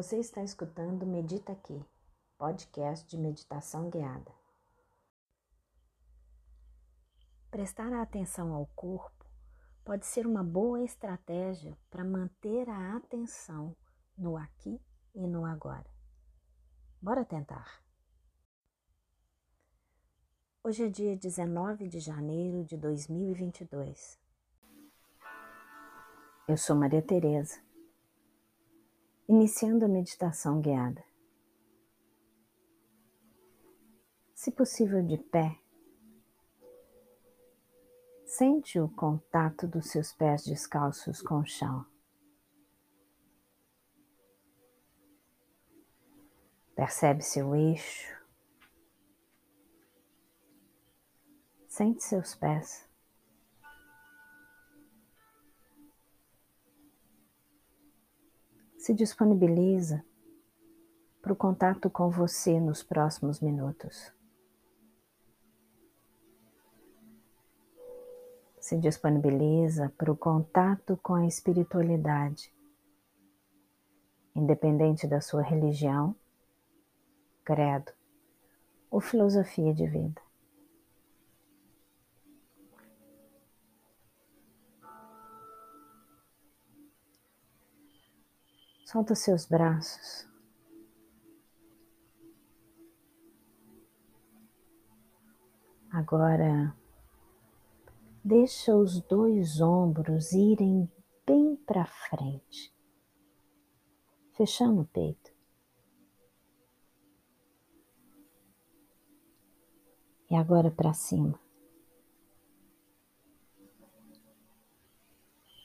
Você está escutando Medita Aqui, podcast de meditação guiada. Prestar atenção ao corpo pode ser uma boa estratégia para manter a atenção no aqui e no agora. Bora tentar! Hoje é dia 19 de janeiro de 2022. Eu sou Maria Tereza iniciando a meditação guiada. Se possível, de pé, sente o contato dos seus pés descalços com o chão. Percebe seu eixo. Sente seus pés. Se disponibiliza para o contato com você nos próximos minutos. Se disponibiliza para o contato com a espiritualidade, independente da sua religião, credo ou filosofia de vida. Solta seus braços. Agora, deixa os dois ombros irem bem para frente, fechando o peito. E agora para cima.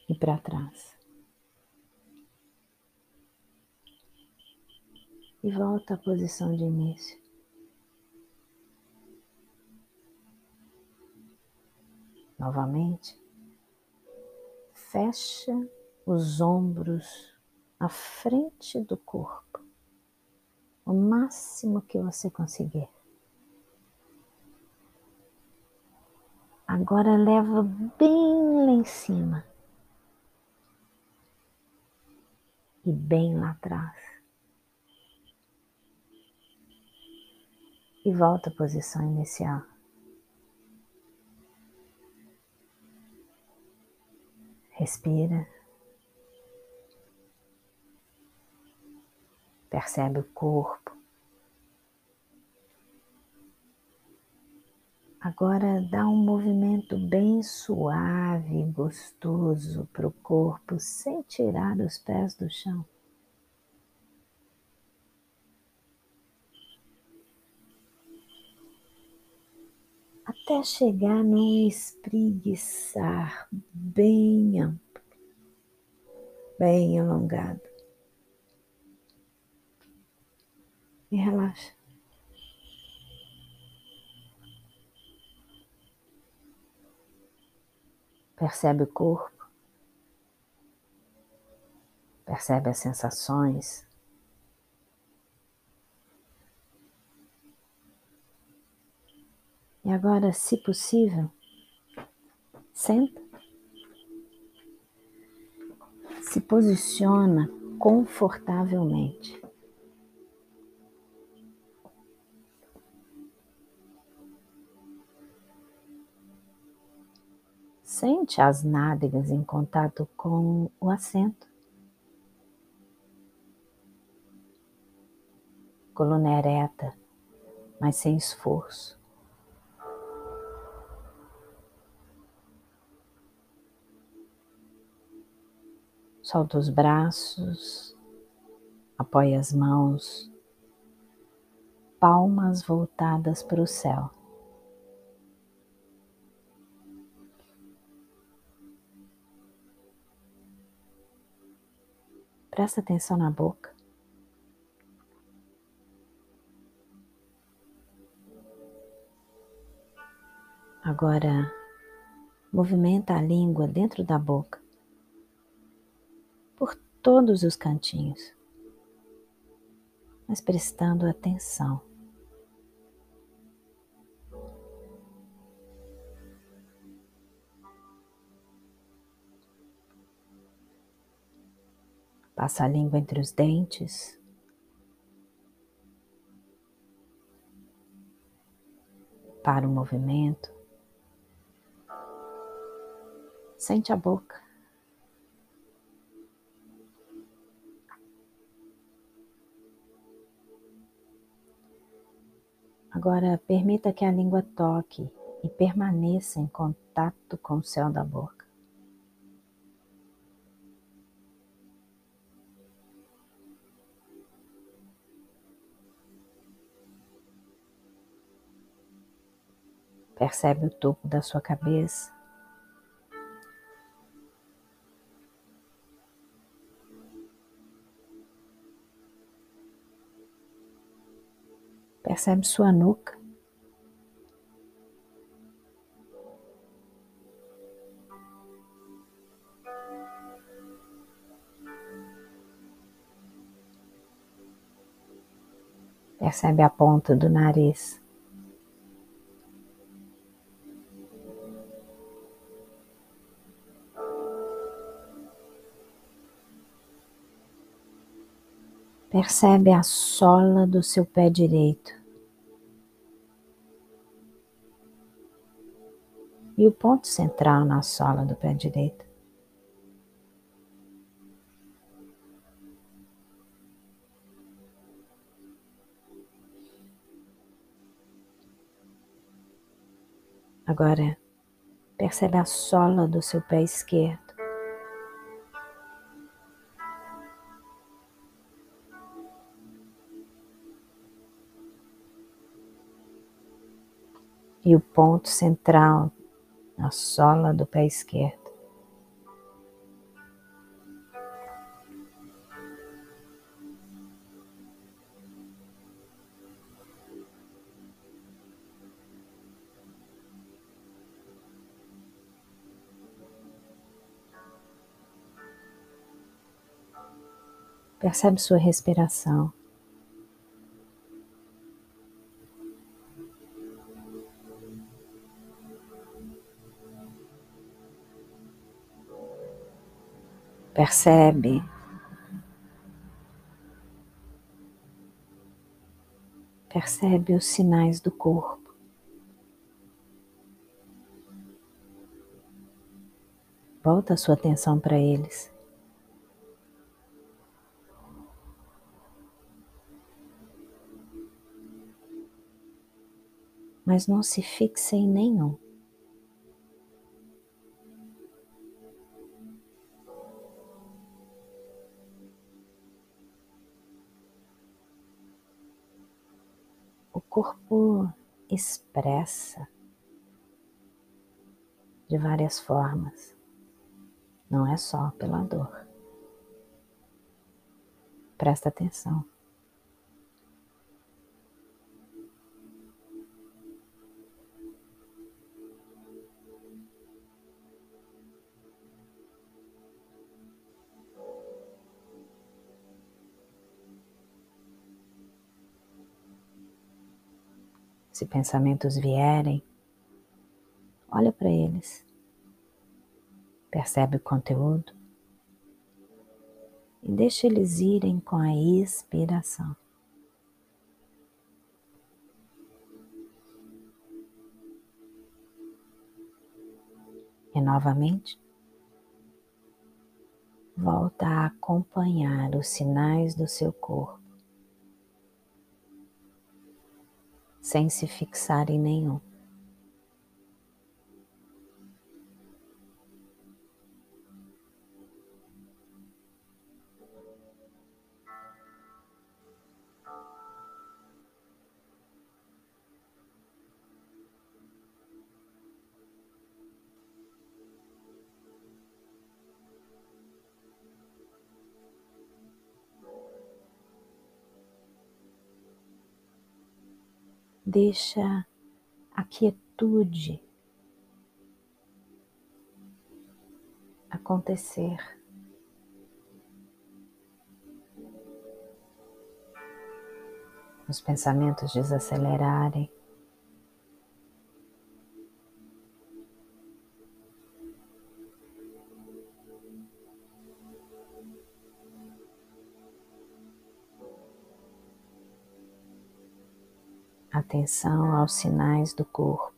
E para trás. E volta à posição de início. Novamente, fecha os ombros à frente do corpo, o máximo que você conseguir. Agora leva bem lá em cima e bem lá atrás. E volta à posição inicial. Respira. Percebe o corpo. Agora dá um movimento bem suave e gostoso para o corpo sem tirar os pés do chão. Até chegar num espreguiçar bem amplo, bem alongado. E relaxa. Percebe o corpo, percebe as sensações, E agora, se possível, senta. Se posiciona confortavelmente. Sente as nádegas em contato com o assento. Coluna ereta, mas sem esforço. Solta os braços, apoia as mãos, palmas voltadas para o céu. Presta atenção na boca. Agora, movimenta a língua dentro da boca todos os cantinhos, mas prestando atenção. Passa a língua entre os dentes. Para o movimento. Sente a boca. Agora permita que a língua toque e permaneça em contato com o céu da boca. Percebe o topo da sua cabeça. Percebe sua nuca. Percebe a ponta do nariz. Percebe a sola do seu pé direito. E o ponto central na sola do pé direito. Agora, percebe a sola do seu pé esquerdo. e o ponto central na sola do pé esquerdo. Percebe sua respiração. Percebe percebe os sinais do corpo. Volta a sua atenção para eles. Mas não se fixe em nenhum. Expressa de várias formas, não é só pela dor. Presta atenção. Se pensamentos vierem, olha para eles, percebe o conteúdo e deixa eles irem com a expiração. E novamente, volta a acompanhar os sinais do seu corpo sem se fixar em nenhum. Deixa a quietude acontecer. Os pensamentos desacelerarem. Atenção aos sinais do corpo.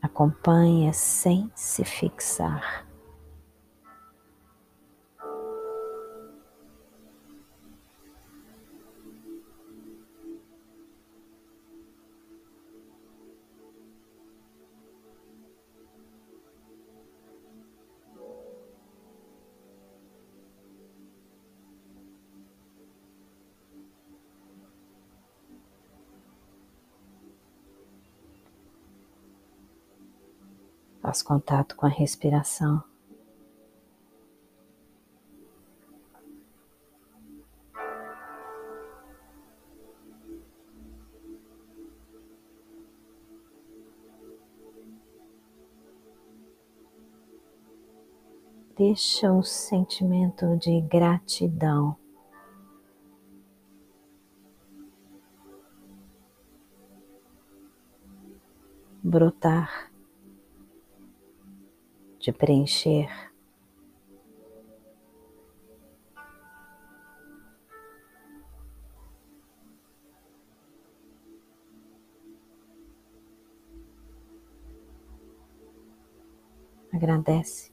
Acompanhe sem se fixar. Faz contato com a respiração. Deixa o sentimento de gratidão brotar de preencher. Agradece.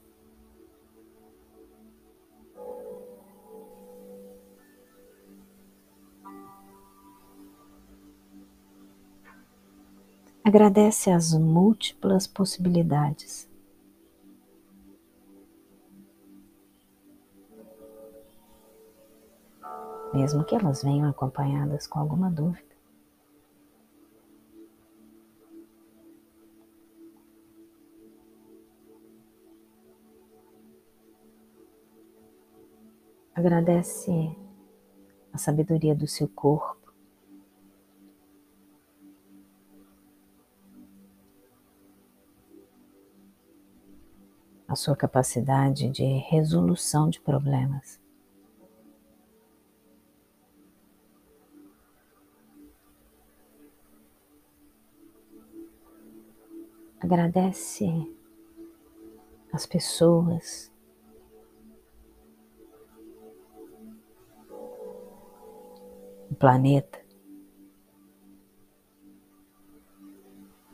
Agradece as múltiplas possibilidades. Mesmo que elas venham acompanhadas com alguma dúvida. Agradece a sabedoria do seu corpo. A sua capacidade de resolução de problemas. Agradece as pessoas. O planeta,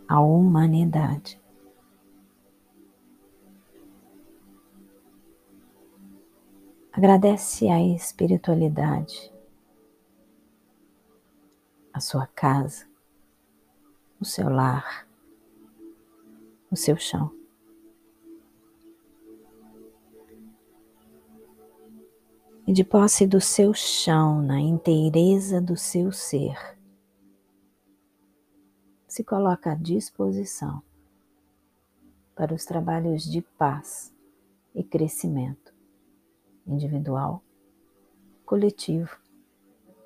a humanidade. Agradece a espiritualidade, a sua casa, o seu lar o seu chão. E de posse do seu chão, na inteireza do seu ser, se coloca à disposição para os trabalhos de paz e crescimento individual, coletivo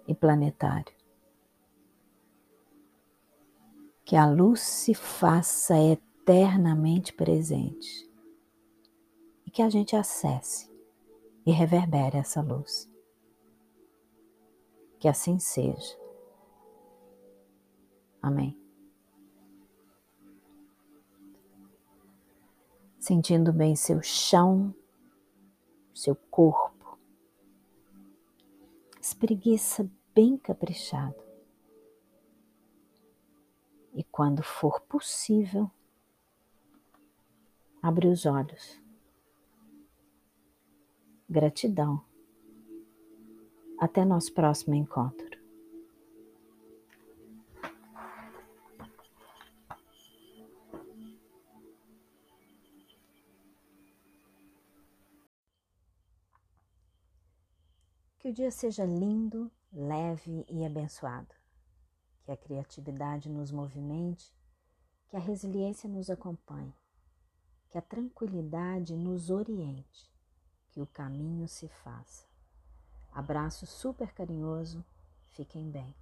e planetário. Que a luz se faça eterna eternamente presente e que a gente acesse e reverbere essa luz. Que assim seja. Amém. Sentindo bem seu chão, seu corpo. Espreguiça bem caprichado. E quando for possível, Abre os olhos. Gratidão. Até nosso próximo encontro. Que o dia seja lindo, leve e abençoado. Que a criatividade nos movimente, que a resiliência nos acompanhe que a tranquilidade nos oriente, que o caminho se faça. Abraço super carinhoso, fiquem bem.